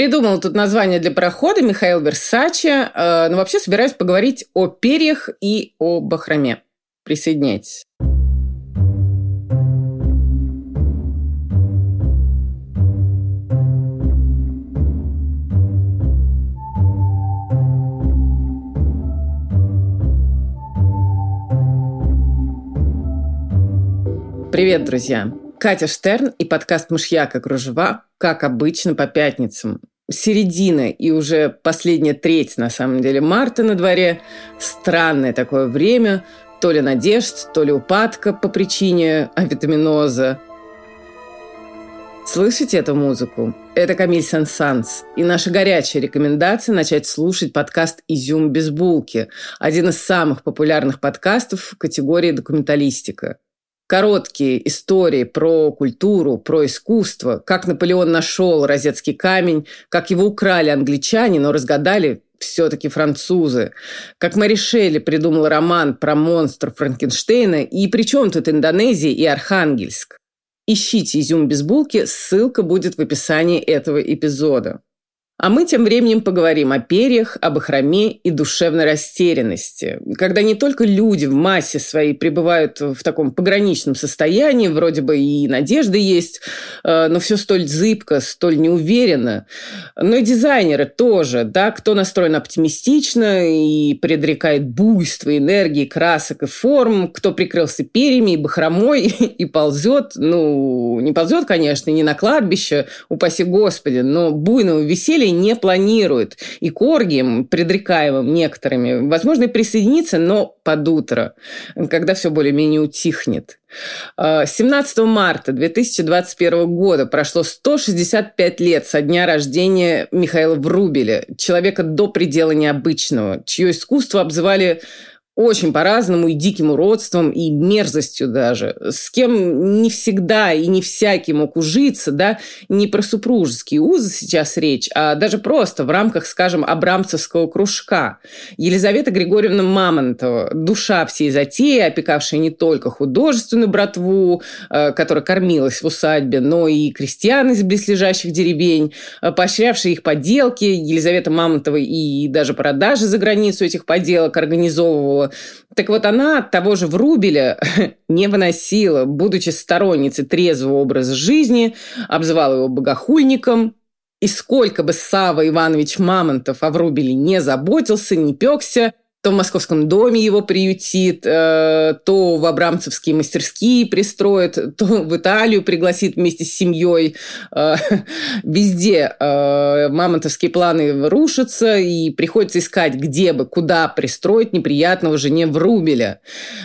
Придумал тут название для парохода Михаил Версачи. Э, но вообще собираюсь поговорить о перьях и о бахроме. Присоединяйтесь. Привет, друзья! Катя Штерн и подкаст «Мышьяк и кружева», как обычно, по пятницам. Середина и уже последняя треть, на самом деле, марта на дворе. Странное такое время. То ли надежд, то ли упадка по причине авитаминоза. Слышите эту музыку? Это Камиль Сен-Санс. И наша горячая рекомендация начать слушать подкаст «Изюм без булки». Один из самых популярных подкастов в категории документалистика короткие истории про культуру, про искусство, как Наполеон нашел розетский камень, как его украли англичане, но разгадали все-таки французы. Как Мэри Шелли придумала роман про монстр Франкенштейна, и при чем тут Индонезия и Архангельск? Ищите «Изюм без булки», ссылка будет в описании этого эпизода. А мы тем временем поговорим о перьях, об охраме и душевной растерянности. Когда не только люди в массе своей пребывают в таком пограничном состоянии, вроде бы и надежды есть, э, но все столь зыбко, столь неуверенно. Но и дизайнеры тоже, да, кто настроен оптимистично и предрекает буйство энергии, красок и форм, кто прикрылся перьями и бахромой и ползет, ну, не ползет, конечно, не на кладбище, упаси Господи, но буйного веселья не планирует. И к оргиям, предрекаемым некоторыми, возможно, и присоединиться, но под утро, когда все более-менее утихнет. 17 а, марта 2021 года прошло 165 лет со дня рождения Михаила Врубеля, человека до предела необычного, чье искусство обзывали очень по-разному, и диким уродством, и мерзостью даже. С кем не всегда и не всякий мог ужиться, да, не про супружеские узы сейчас речь, а даже просто в рамках, скажем, абрамцевского кружка. Елизавета Григорьевна Мамонтова, душа всей затеи, опекавшая не только художественную братву, э, которая кормилась в усадьбе, но и крестьян из близлежащих деревень, э, поощрявшая их поделки, Елизавета Мамонтова и даже продажи за границу этих поделок организовывала, так вот, она того же Врубеля не выносила, будучи сторонницей трезвого образа жизни, обзывала его богохульником, и сколько бы Сава Иванович Мамонтов о Врубеле не заботился, не пекся, то в Московском доме его приютит, э, то в Абрамцевские мастерские пристроит, то в Италию пригласит вместе с семьей. Э, везде э, мамонтовские планы рушатся, и приходится искать, где бы, куда пристроить неприятного жене Врубеля.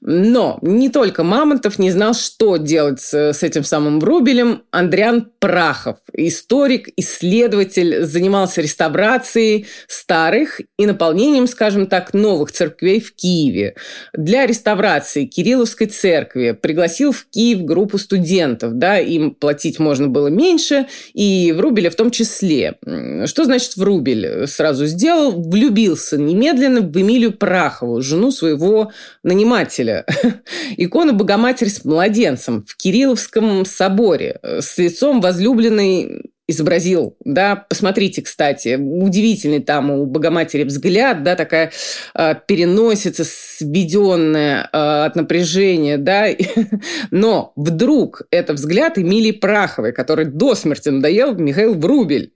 Но не только Мамонтов не знал, что делать с этим самым Врубелем. Андриан Прахов, историк, исследователь, занимался реставрацией старых и наполнением, скажем так, новых новых церквей в Киеве. Для реставрации Кирилловской церкви пригласил в Киев группу студентов. Да, им платить можно было меньше, и Врубеля в том числе. Что значит Врубель? Сразу сделал, влюбился немедленно в Эмилию Прахову, жену своего нанимателя. Икона Богоматери с младенцем в Кирилловском соборе с лицом возлюбленной изобразил, да, посмотрите, кстати, удивительный там у Богоматери взгляд, да, такая э, переносица сведенная э, от напряжения, да, но вдруг это взгляд Эмилии Праховой, который до смерти надоел Михаил Врубель.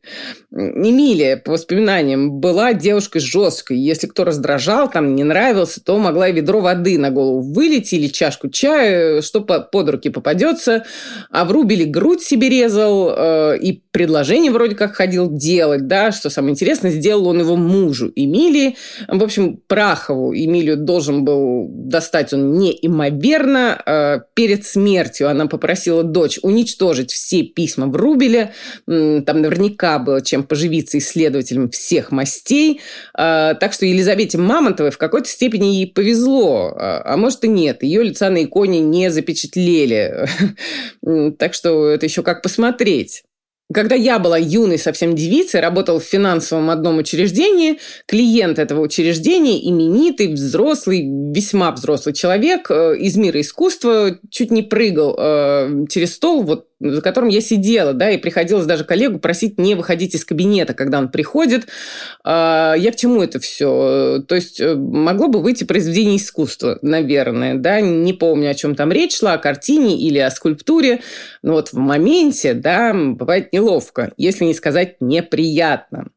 Эмилия, по воспоминаниям, была девушкой жесткой, если кто раздражал, там, не нравился, то могла и ведро воды на голову вылить или чашку чая, что под руки попадется, а Врубель грудь себе резал э, и предложение вроде как ходил делать, да, что самое интересное, сделал он его мужу Эмилии. В общем, Прахову Эмилию должен был достать он неимоверно. Э, перед смертью она попросила дочь уничтожить все письма в Рубеле. Там наверняка было чем поживиться исследователям всех мастей. Э, так что Елизавете Мамонтовой в какой-то степени ей повезло. А, а может и нет. Ее лица на иконе не запечатлели. Так что это еще как посмотреть. Когда я была юной совсем девицей, работала в финансовом одном учреждении, клиент этого учреждения, именитый, взрослый, весьма взрослый человек э, из мира искусства, чуть не прыгал э, через стол, вот за которым я сидела, да, и приходилось даже коллегу просить не выходить из кабинета, когда он приходит. А, я к чему это все? То есть э, могло бы выйти произведение искусства, наверное, да, не помню, о чем там речь шла, о картине или о скульптуре, но вот в моменте, да, бывает неловко, если не сказать неприятно.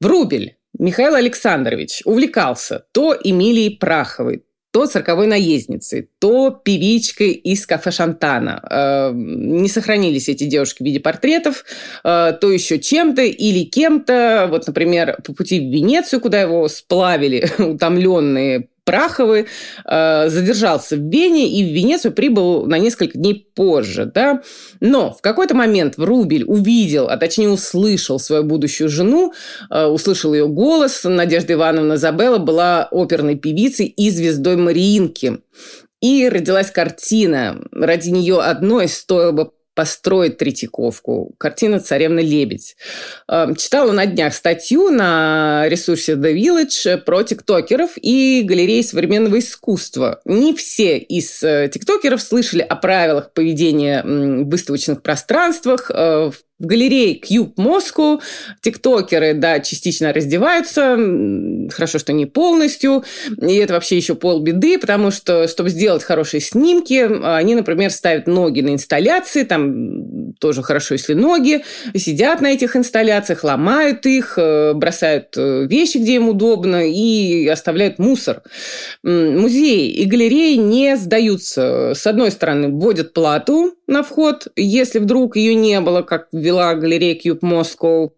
Врубель Михаил Александрович увлекался то Эмилией Праховой, то цирковой наездницей, то певичкой из кафе Шантана. Э, не сохранились эти девушки в виде портретов, э, то еще чем-то или кем-то. Вот, например, по пути в Венецию, куда его сплавили утомленные Праховы э, задержался в Вене и в Венецию прибыл на несколько дней позже. Да? Но в какой-то момент Врубель увидел, а точнее услышал свою будущую жену, э, услышал ее голос. Надежда Ивановна Забелла была оперной певицей и звездой Мариинки. И родилась картина. Ради нее одной стоило бы построить Третьяковку. Картина «Царевна лебедь». Эм, читала на днях статью на ресурсе The Village про тиктокеров и галереи современного искусства. Не все из э, тиктокеров слышали о правилах поведения в выставочных пространствах, э, в в галерее Cube Moscow тиктокеры, да, частично раздеваются, хорошо, что не полностью, и это вообще еще полбеды, потому что, чтобы сделать хорошие снимки, они, например, ставят ноги на инсталляции, там тоже хорошо, если ноги, сидят на этих инсталляциях, ломают их, э, бросают э, вещи, где им удобно, и оставляют мусор. Музеи и галереи не сдаются. С одной стороны, вводят плату на вход, если вдруг ее не было, как вела галерея Cube Moscow,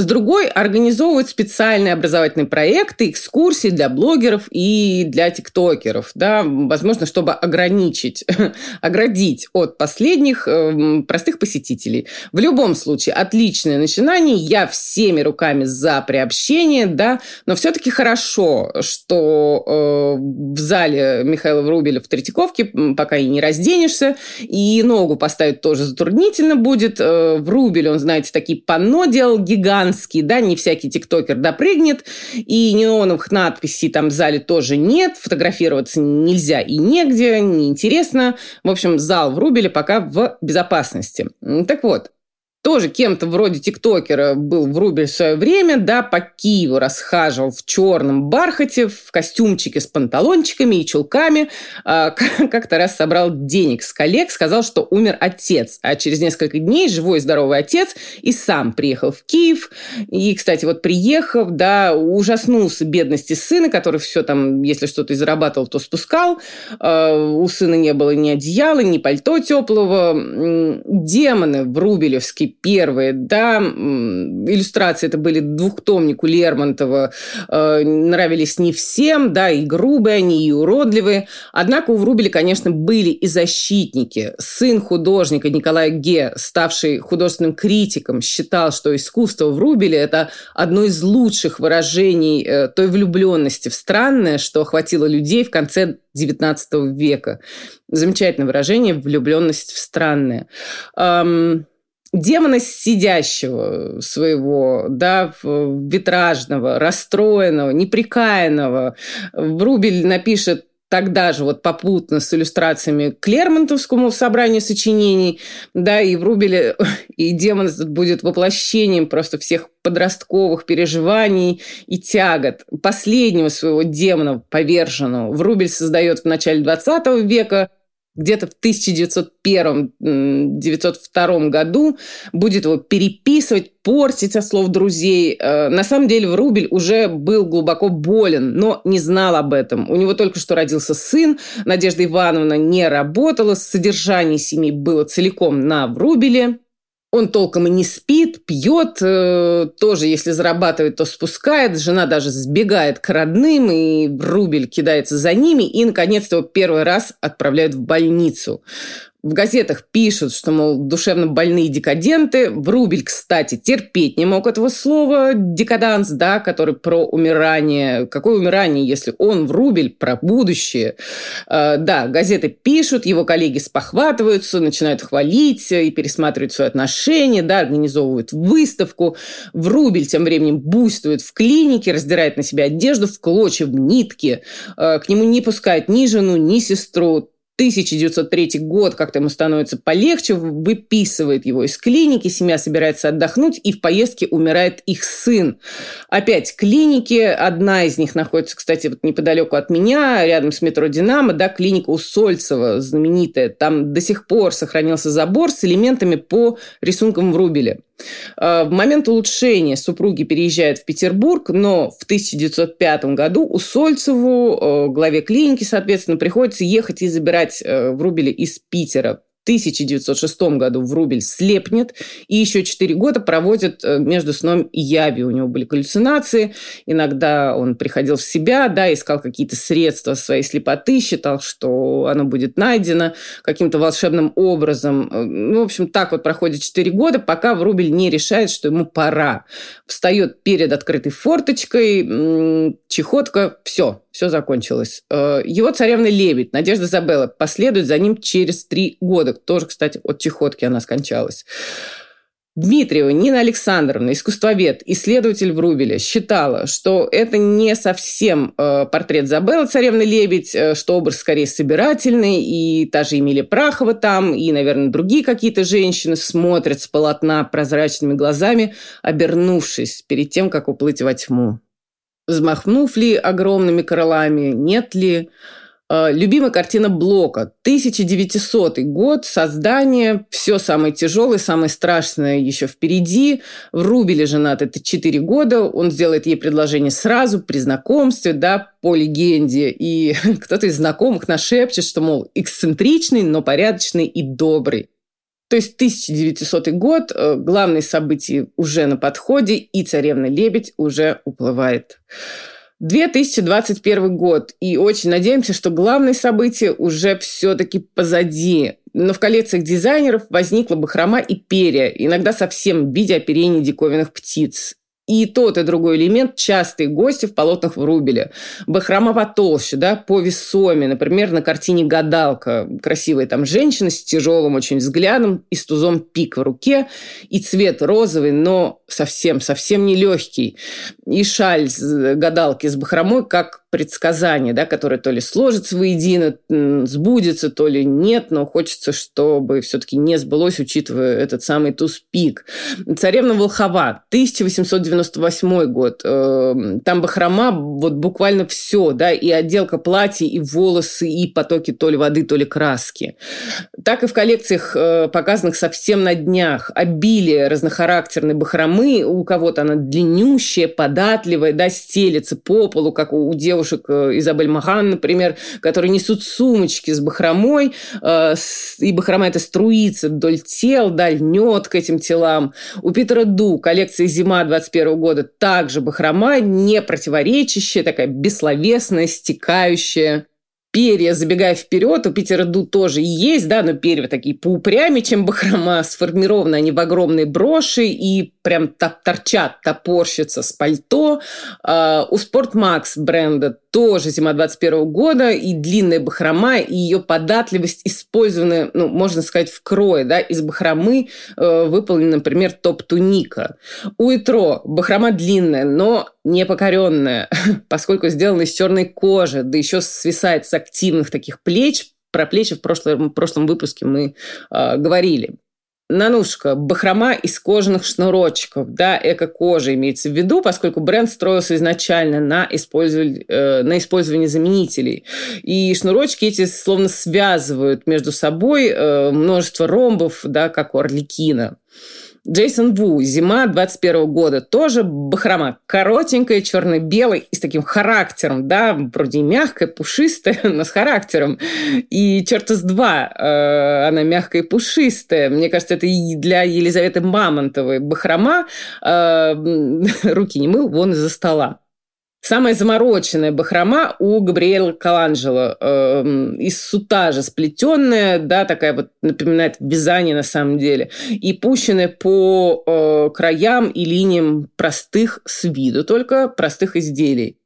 с другой организовывают специальные образовательные проекты, экскурсии для блогеров и для тиктокеров, да, возможно, чтобы ограничить, оградить от последних э, простых посетителей. В любом случае, отличное начинание, я всеми руками за приобщение, да, но все-таки хорошо, что э, в зале Михаила Врубеля в Третьяковке пока и не разденешься, и ногу поставить тоже затруднительно будет. Э, Врубель, он, знаете, такие панно делал гигант гигантский, да, не всякий тиктокер допрыгнет, и неоновых надписей там в зале тоже нет, фотографироваться нельзя и негде, неинтересно. В общем, зал в Рубеле пока в безопасности. Так вот, тоже кем-то вроде тиктокера был в Рубель в свое время, да, по Киеву расхаживал в черном бархате, в костюмчике с панталончиками и чулками. А, как-то раз собрал денег с коллег, сказал, что умер отец. А через несколько дней живой и здоровый отец и сам приехал в Киев. И, кстати, вот приехав, да, ужаснулся бедности сына, который все там, если что-то и зарабатывал, то спускал. А, у сына не было ни одеяла, ни пальто теплого. Демоны в Рубелевский первые, да, иллюстрации это были двухтомнику Лермонтова, э, нравились не всем, да, и грубые они, и уродливые. Однако у Врубеля, конечно, были и защитники. Сын художника Николая Ге, ставший художественным критиком, считал, что искусство Врубеля – это одно из лучших выражений э, той влюбленности в странное, что охватило людей в конце XIX века. Замечательное выражение «влюбленность в странное». Демона сидящего своего, да, витражного, расстроенного, неприкаянного. Врубель напишет тогда же вот попутно с иллюстрациями к Лермонтовскому собранию сочинений, да, и в Рубеле и демон будет воплощением просто всех подростковых переживаний и тягот. Последнего своего демона поверженного Врубель создает в начале 20 века где-то в 1901-1902 году, будет его переписывать, портить со слов друзей. Э, на самом деле Врубель уже был глубоко болен, но не знал об этом. У него только что родился сын, Надежда Ивановна не работала, содержание семьи было целиком на Врубеле. Он толком и не спит, пьет, э, тоже если зарабатывает, то спускает. Жена даже сбегает к родным, и Рубель кидается за ними, и, наконец-то, его первый раз отправляют в больницу. В газетах пишут, что, мол, душевно больные декаденты. Врубель, кстати, терпеть не мог этого слова «декаданс», да, который про умирание. Какое умирание, если он, Врубель, про будущее? Э, да, газеты пишут, его коллеги спохватываются, начинают хвалить и пересматривать свои отношения, да, организовывают выставку. Врубель тем временем буйствует в клинике, раздирает на себя одежду в клочья, в нитки. Э, к нему не пускают ни жену, ни сестру 1903 год, как-то ему становится полегче, выписывает его из клиники, семья собирается отдохнуть, и в поездке умирает их сын. Опять клиники, одна из них находится, кстати, вот неподалеку от меня, рядом с метро «Динамо», да, клиника Усольцева, знаменитая. Там до сих пор сохранился забор с элементами по рисункам в Рубеле. А, в момент улучшения супруги переезжают в Петербург, но в 1905 году у Сольцеву, э, главе клиники, соответственно, приходится ехать и забирать э, Врубеля из Питера. 1906 году Врубель слепнет и еще 4 года проводит э, между сном и явью. У него были галлюцинации, иногда он приходил в себя, да, искал какие-то средства своей слепоты, считал, что оно будет найдено каким-то волшебным образом. Э, ну, в общем, так вот проходит 4 года, пока Врубель не решает, что ему пора. Встает перед открытой форточкой, чехотка, все, все закончилось. Э, его царевна Лебедь, Надежда Забелла, последует за ним через три года. Тоже, кстати, от чехотки она скончалась. Дмитриева Нина Александровна, искусствовед, исследователь Врубеля, считала, что это не совсем э, портрет Забеллы, царевны Лебедь, э, что образ скорее собирательный, и та же Эмилия Прахова там, и, наверное, другие какие-то женщины смотрят с полотна прозрачными глазами, обернувшись перед тем, как уплыть во тьму взмахнув ли огромными крылами, нет ли. А, любимая картина Блока. 1900 год, создание, все самое тяжелое, самое страшное еще впереди. В Рубеле женат это 4 года, он сделает ей предложение сразу, при знакомстве, да, по легенде. И кто-то из знакомых нашепчет, что, мол, эксцентричный, но порядочный и добрый. То есть 1900 год, э, главные события уже на подходе, и царевна-лебедь уже уплывает. 2021 год, и очень надеемся, что главные события уже все-таки позади. Но в коллекциях дизайнеров возникла бахрома и перья, иногда совсем в виде оперений диковинных птиц. И тот, и другой элемент – частые гости в полотнах Врубеля. Бахрома потолще, да, по весоме. Например, на картине «Гадалка». Красивая там женщина с тяжелым очень взглядом и с тузом пик в руке. И цвет розовый, но совсем-совсем не легкий. И шаль гадалки с бахромой, как предсказание, да, которое то ли сложится воедино, сбудется, то ли нет, но хочется, чтобы все-таки не сбылось, учитывая этот самый туз-пик. «Царевна Волхова», 1898 год. Эм, там бахрома, вот буквально все, да, и отделка платья, и волосы, и потоки то ли воды, то ли краски. Так и в коллекциях, э, показанных совсем на днях, обилие разнохарактерной бахромы, у кого-то она длиннющая, податливая, да, стелется по полу, как у девушек девушек, э, Изабель Махан, например, которые несут сумочки с бахромой, э, и бахрома это струится вдоль тел, да, льнет к этим телам. У Питера Ду коллекция «Зима» 21 года также бахрома, не противоречащая, такая бессловесная, стекающая перья, забегая вперед, у Питера Ду тоже есть, да, но перья такие поупрямее, чем бахрома, сформированы они в огромные броши и прям торчат, топорщатся с пальто. Uh, у Спортмакс бренда тоже зима 21 года, и длинная бахрома, и ее податливость использованы, ну, можно сказать, в крое, да, из бахромы э, выполнена, например, топ-туника. У Итро бахрома длинная, но не покоренная, поскольку сделана из черной кожи, да еще свисает с активных таких плеч, про плечи в прошлом, в прошлом выпуске мы э, говорили. Нанушка, бахрома из кожаных шнурочков, да, эко-кожа имеется в виду, поскольку бренд строился изначально на, использование, э, на использование заменителей. И шнурочки эти словно связывают между собой э, множество ромбов, да, как у орликина. Джейсон Ву, зима 21 года, тоже бахрома, коротенькая, черно-белая и с таким характером, да, вроде мягкая, пушистая, но с характером. И черт из два, э, она мягкая и пушистая. Мне кажется, это и для Елизаветы Мамонтовой бахрома. Э, руки не мыл, вон из-за стола. Самая замороченная бахрома у Габриэла Каланджело э, из сутажа сплетенная, да, такая вот напоминает вязание на самом деле, и пущенная по э, краям и линиям простых с виду только простых изделий.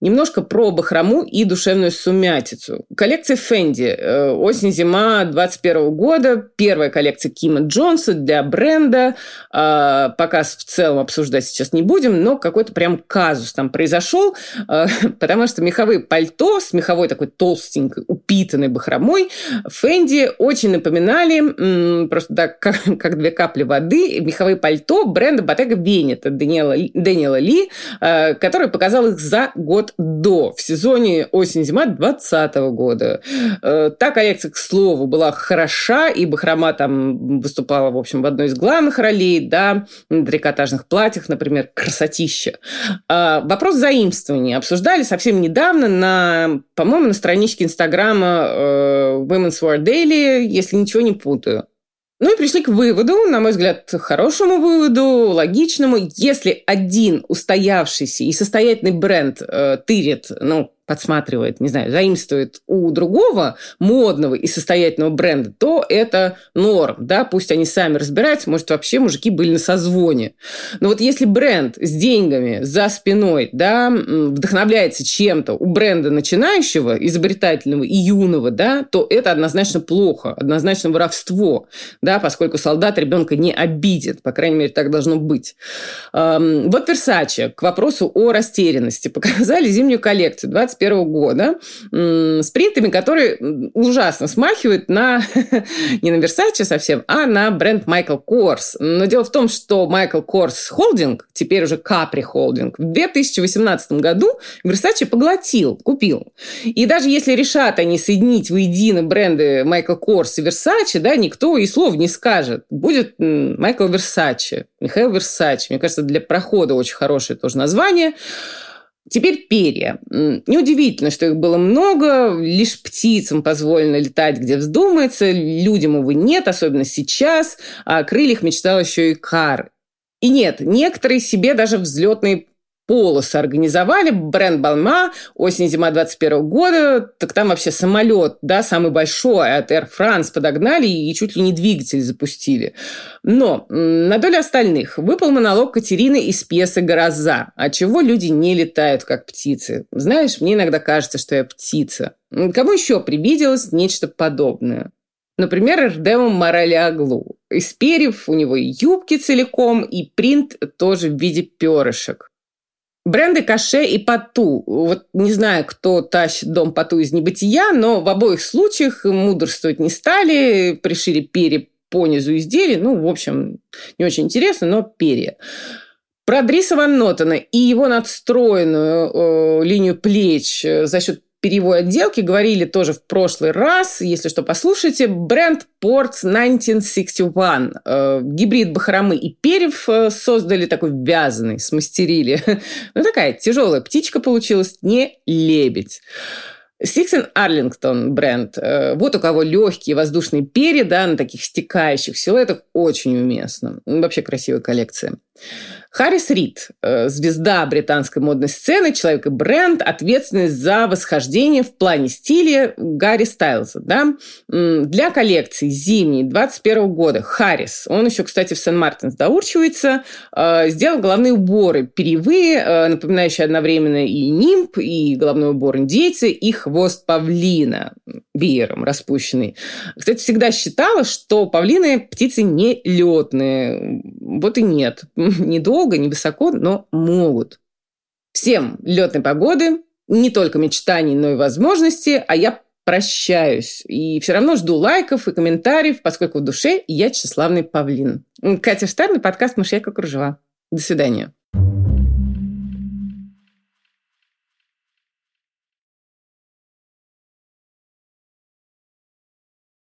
Немножко про бахрому и душевную сумятицу. Коллекция Фенди. Э, осень-зима 21 года. Первая коллекция Кима Джонса для бренда. А, показ в целом обсуждать сейчас не будем, но какой-то прям казус там произошел, э, потому что меховые пальто с меховой такой толстенькой, упитанной бахромой Фенди очень напоминали, просто так, как, как две капли воды, меховые пальто бренда Bottega Veneta Дэниела, Дэниела Ли, э, который показал их за год год до, в сезоне осень-зима 2020 года. Э, та коллекция, к слову, была хороша, и Бахрома там выступала, в общем, в одной из главных ролей, да, на трикотажных платьях, например, красотища. А, вопрос заимствования обсуждали совсем недавно на, по-моему, на страничке Инстаграма э, Women's War Daily, если ничего не путаю. Ну и пришли к выводу, на мой взгляд, хорошему выводу, логичному. Если один устоявшийся и состоятельный бренд э, тырит, ну, подсматривает, не знаю, заимствует у другого модного и состоятельного бренда, то это норм, да, пусть они сами разбираются, может, вообще мужики были на созвоне. Но вот если бренд с деньгами за спиной, да, вдохновляется чем-то у бренда начинающего, изобретательного и юного, да, то это однозначно плохо, однозначно воровство, да, поскольку солдат ребенка не обидит, по крайней мере, так должно быть. Вот Versace к вопросу о растерянности показали зимнюю коллекцию 20 2021 года с принтами, которые ужасно смахивают на не на Versace совсем, а на бренд Michael Kors. Но дело в том, что Michael Kors Holding, теперь уже Capri Holding, в 2018 году Versace поглотил, купил. И даже если решат они соединить воедино бренды Michael Kors и Versace, да, никто и слов не скажет. Будет Майкл Versace, Михаил Versace. Мне кажется, для прохода очень хорошее тоже название. Теперь перья. Неудивительно, что их было много, лишь птицам позволено летать, где вздумается, людям, увы, нет, особенно сейчас, а о крыльях мечтал еще и Кар. И нет, некоторые себе даже взлетные полосы организовали, бренд Балма, осень-зима 21 года, так там вообще самолет, да, самый большой от Air France подогнали и чуть ли не двигатель запустили. Но на долю остальных выпал монолог Катерины из пьесы «Гроза», от чего люди не летают, как птицы. Знаешь, мне иногда кажется, что я птица. Кому еще привиделось нечто подобное? Например, Эрдему Морали Аглу. Из перьев у него и юбки целиком, и принт тоже в виде перышек. Бренды Каше и Пату. Вот не знаю, кто тащит дом Пату из небытия, но в обоих случаях мудрствовать не стали, пришили перья по низу изделий. Ну, в общем, не очень интересно, но перья. Про Дриса Ван Нотена и его надстроенную э, линию плеч за счет перьевой отделки говорили тоже в прошлый раз. Если что, послушайте. Бренд Ports 1961. Э, гибрид бахромы и перьев э, создали такой вязаный, смастерили. Ну, такая тяжелая птичка получилась, не лебедь. Сиксен Арлингтон бренд. Э, вот у кого легкие воздушные перья, да, на таких стекающих силуэтах, очень уместно. Вообще красивая коллекция. Харрис Рид, э, звезда британской модной сцены, человек и бренд, ответственный за восхождение в плане стиля Гарри Стайлза. Да? Для коллекции зимней 21 года Харрис, он еще, кстати, в Сен-Мартинс доурчивается, э, сделал головные уборы перьевые, э, напоминающие одновременно и нимб, и головной убор индейца, и хвост павлина веером распущенный. Кстати, всегда считала, что павлины птицы не летные. Вот и нет. Недолго долго, не высоко, но могут. Всем летной погоды, не только мечтаний, но и возможностей, а я прощаюсь. И все равно жду лайков и комментариев, поскольку в душе я тщеславный павлин. Катя Штарна, подкаст «Мышьяка кружева». До свидания.